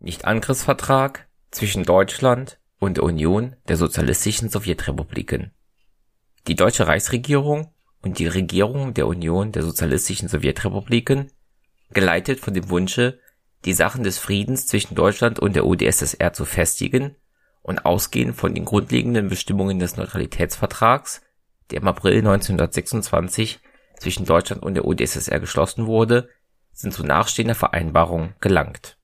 Nichtangriffsvertrag zwischen Deutschland und der Union der sozialistischen Sowjetrepubliken. Die deutsche Reichsregierung und die Regierungen der Union der sozialistischen Sowjetrepubliken, geleitet von dem Wunsche, die Sachen des Friedens zwischen Deutschland und der UdSSR zu festigen und ausgehend von den grundlegenden Bestimmungen des Neutralitätsvertrags, der im April 1926 zwischen Deutschland und der UdSSR geschlossen wurde, sind zu nachstehender Vereinbarung gelangt.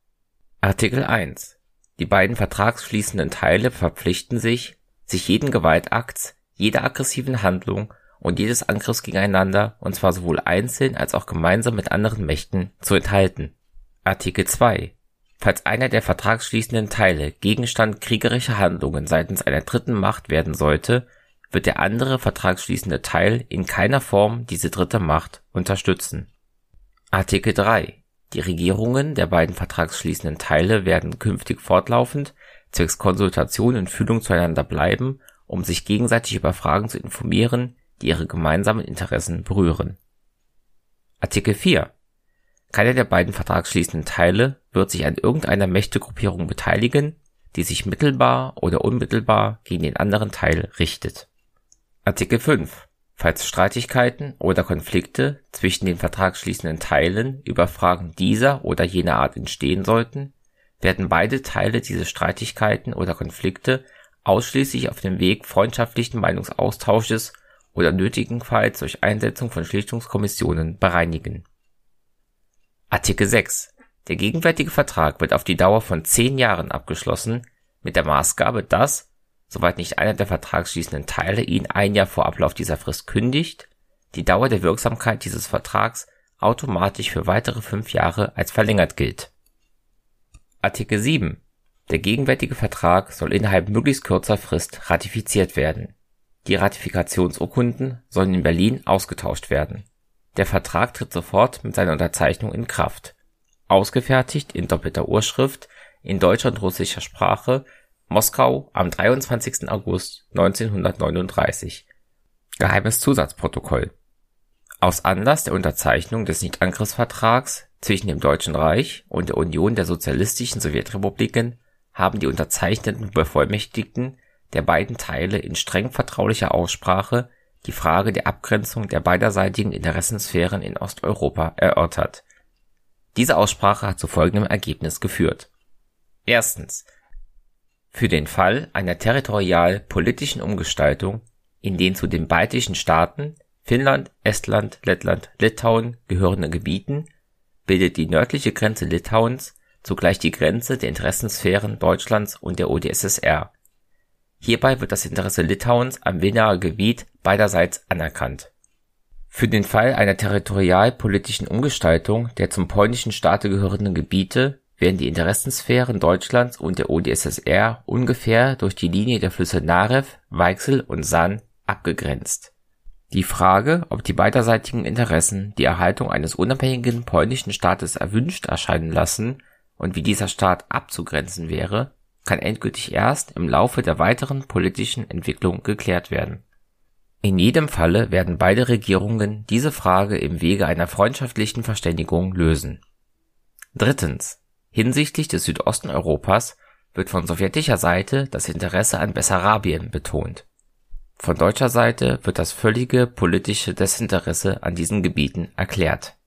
Artikel 1 Die beiden vertragsschließenden Teile verpflichten sich, sich jeden Gewaltakts, jeder aggressiven Handlung und jedes Angriffs gegeneinander, und zwar sowohl einzeln als auch gemeinsam mit anderen Mächten, zu enthalten. Artikel 2 Falls einer der vertragsschließenden Teile Gegenstand kriegerischer Handlungen seitens einer dritten Macht werden sollte, wird der andere vertragsschließende Teil in keiner Form diese dritte Macht unterstützen. Artikel 3 Die Regierungen der beiden vertragsschließenden Teile werden künftig fortlaufend zwecks Konsultation und Fühlung zueinander bleiben, um sich gegenseitig über Fragen zu informieren, die ihre gemeinsamen Interessen berühren. Artikel 4 Keiner der beiden vertragsschließenden Teile wird sich an irgendeiner Mächtegruppierung beteiligen, die sich mittelbar oder unmittelbar gegen den anderen Teil richtet. Artikel 5 Falls Streitigkeiten oder Konflikte zwischen den vertragsschließenden Teilen über Fragen dieser oder jener Art entstehen sollten, werden beide Teile diese Streitigkeiten oder Konflikte ausschließlich auf dem Weg freundschaftlichen Meinungsaustausches oder nötigenfalls durch Einsetzung von Schlichtungskommissionen bereinigen. Artikel 6 Der gegenwärtige Vertrag wird auf die Dauer von zehn Jahren abgeschlossen, mit der Maßgabe, dass, soweit nicht einer der vertragsschließenden Teile ihn ein Jahr vor Ablauf dieser Frist kündigt, die Dauer der Wirksamkeit dieses Vertrags automatisch für weitere fünf Jahre als verlängert gilt. Artikel 7 Der gegenwärtige Vertrag soll innerhalb möglichst kurzer Frist ratifiziert werden. Die Ratifikationsurkunden sollen in Berlin ausgetauscht werden. Der Vertrag tritt sofort mit seiner Unterzeichnung in Kraft. Ausgefertigt in doppelter Urschrift in deutscher und russischer Sprache, Moskau am 23. August 1939. Geheimes Zusatzprotokoll Aus Anlass der Unterzeichnung des Nichtangriffsvertrags zwischen dem Deutschen Reich und der Union der sozialistischen Sowjetrepubliken haben die unterzeichnenden Bevollmächtigten der beiden Teile in streng vertraulicher Aussprache die Frage der Abgrenzung der beiderseitigen Interessensphären in Osteuropa erörtert. Diese Aussprache hat zu folgendem Ergebnis geführt: Erstens. Für den Fall einer territorial-politischen Umgestaltung in den zu den baltischen Staaten Finnland, Estland, Lettland, Litauen gehörenden Gebieten bildet die nördliche Grenze Litauens zugleich die Grenze der Interessensphären Deutschlands und der UdSSR. Hierbei wird das Interesse Litauens am Wenaer Gebiet beiderseits anerkannt. Für den Fall einer territorialpolitischen Umgestaltung der zum polnischen Staate gehörenden Gebiete werden die Interessensphären Deutschlands und der UdSSR ungefähr durch die Linie der Flüsse Narew, Weichsel und San abgegrenzt. Die Frage, ob die beiderseitigen Interessen die Erhaltung eines unabhängigen polnischen Staates erwünscht erscheinen lassen und wie dieser Staat abzugrenzen wäre, kann endgültig erst im Laufe der weiteren politischen Entwicklung geklärt werden. In jedem Falle werden beide Regierungen diese Frage im Wege einer freundschaftlichen Verständigung lösen. Drittens. Hinsichtlich des Südosten Europas wird von sowjetischer Seite das Interesse an Bessarabien betont. Von deutscher Seite wird das völlige politische Desinteresse an diesen Gebieten erklärt.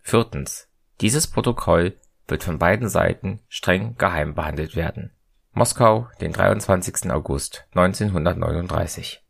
Viertens. Dieses Protokoll wird von beiden Seiten streng geheim behandelt werden. Moskau, den 23. August 1939